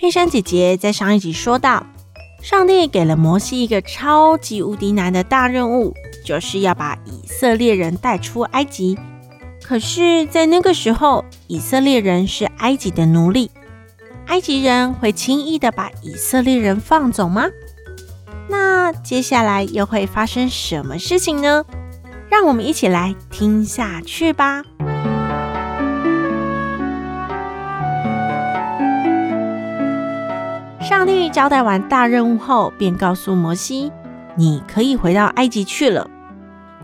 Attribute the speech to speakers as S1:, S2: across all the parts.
S1: 佩珊姐姐在上一集说到，上帝给了摩西一个超级无敌难的大任务，就是要把以色列人带出埃及。可是，在那个时候，以色列人是埃及的奴隶，埃及人会轻易的把以色列人放走吗？那接下来又会发生什么事情呢？让我们一起来听下去吧。交代完大任务后，便告诉摩西：“你可以回到埃及去了。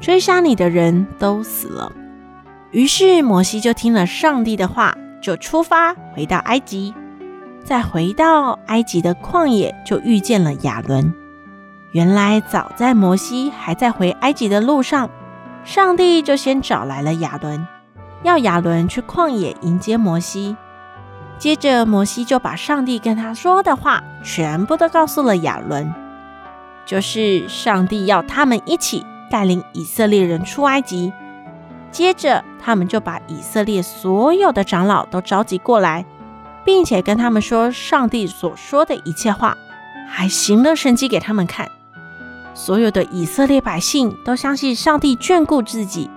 S1: 追杀你的人都死了。”于是摩西就听了上帝的话，就出发回到埃及。在回到埃及的旷野，就遇见了亚伦。原来早在摩西还在回埃及的路上，上帝就先找来了亚伦，要亚伦去旷野迎接摩西。接着，摩西就把上帝跟他说的话全部都告诉了亚伦，就是上帝要他们一起带领以色列人出埃及。接着，他们就把以色列所有的长老都召集过来，并且跟他们说上帝所说的一切话，还行了神迹给他们看。所有的以色列百姓都相信上帝眷顾自己，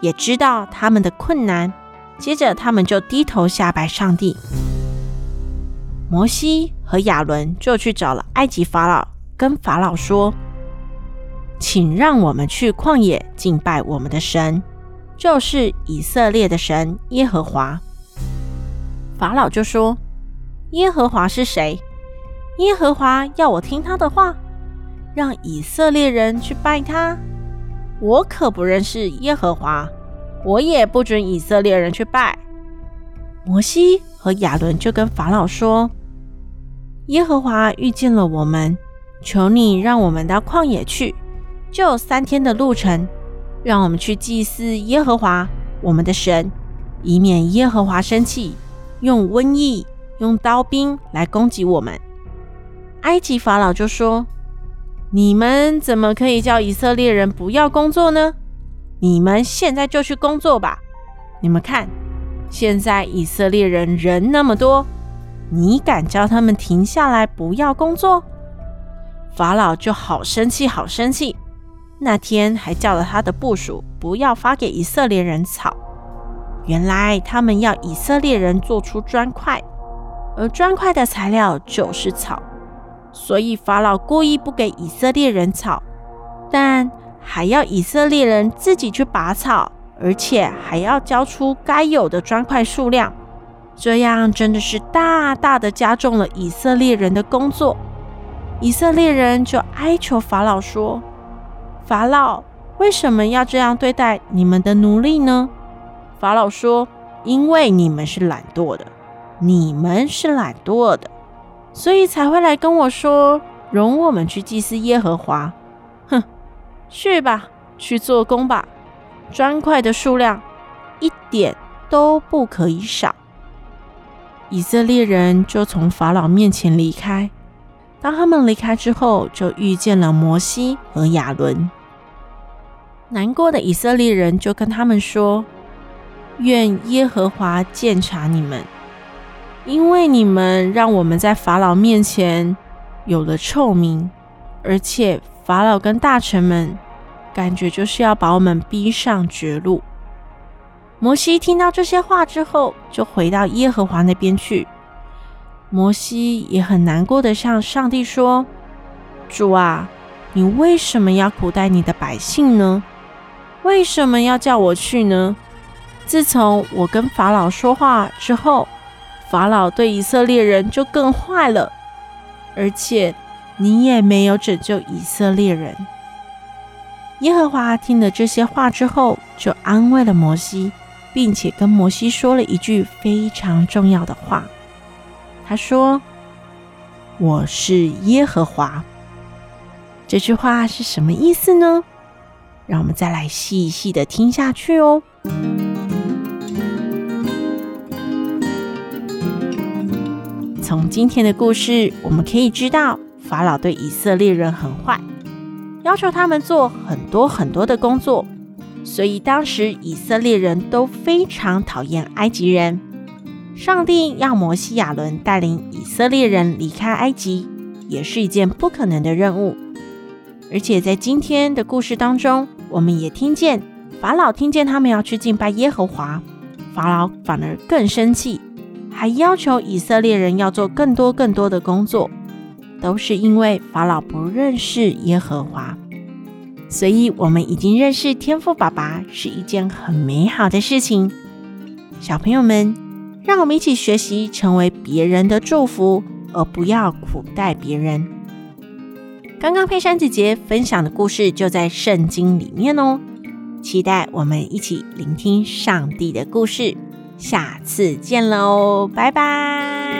S1: 也知道他们的困难。接着，他们就低头下拜上帝。摩西和亚伦就去找了埃及法老，跟法老说：“请让我们去旷野敬拜我们的神，就是以色列的神耶和华。”法老就说：“耶和华是谁？耶和华要我听他的话，让以色列人去拜他？我可不认识耶和华。”我也不准以色列人去拜。摩西和亚伦就跟法老说：“耶和华遇见了我们，求你让我们到旷野去，就三天的路程，让我们去祭祀耶和华我们的神，以免耶和华生气，用瘟疫、用刀兵来攻击我们。”埃及法老就说：“你们怎么可以叫以色列人不要工作呢？”你们现在就去工作吧！你们看，现在以色列人人那么多，你敢叫他们停下来不要工作？法老就好生气，好生气。那天还叫了他的部属不要发给以色列人草。原来他们要以色列人做出砖块，而砖块的材料就是草，所以法老故意不给以色列人草，但。还要以色列人自己去拔草，而且还要交出该有的砖块数量，这样真的是大大的加重了以色列人的工作。以色列人就哀求法老说：“法老，为什么要这样对待你们的奴隶呢？”法老说：“因为你们是懒惰的，你们是懒惰的，所以才会来跟我说，容我们去祭祀耶和华。”哼。去吧，去做工吧。砖块的数量一点都不可以少。以色列人就从法老面前离开。当他们离开之后，就遇见了摩西和亚伦。难过的以色列人就跟他们说：“愿耶和华鉴察你们，因为你们让我们在法老面前有了臭名，而且。”法老跟大臣们感觉就是要把我们逼上绝路。摩西听到这些话之后，就回到耶和华那边去。摩西也很难过的向上帝说：“主啊，你为什么要苦待你的百姓呢？为什么要叫我去呢？自从我跟法老说话之后，法老对以色列人就更坏了，而且……”你也没有拯救以色列人。耶和华听了这些话之后，就安慰了摩西，并且跟摩西说了一句非常重要的话。他说：“我是耶和华。”这句话是什么意思呢？让我们再来细细的听下去哦。从今天的故事，我们可以知道，法老对以色列人很坏，要求他们做很多很多的工作，所以当时以色列人都非常讨厌埃及人。上帝要摩西亚伦带领以色列人离开埃及，也是一件不可能的任务。而且在今天的故事当中，我们也听见法老听见他们要去敬拜耶和华，法老反而更生气，还要求以色列人要做更多更多的工作，都是因为法老不认识耶和华。所以，我们已经认识天父爸爸是一件很美好的事情。小朋友们，让我们一起学习成为别人的祝福，而不要苦待别人。刚刚佩珊姐姐分享的故事就在圣经里面哦，期待我们一起聆听上帝的故事，下次见喽，拜拜。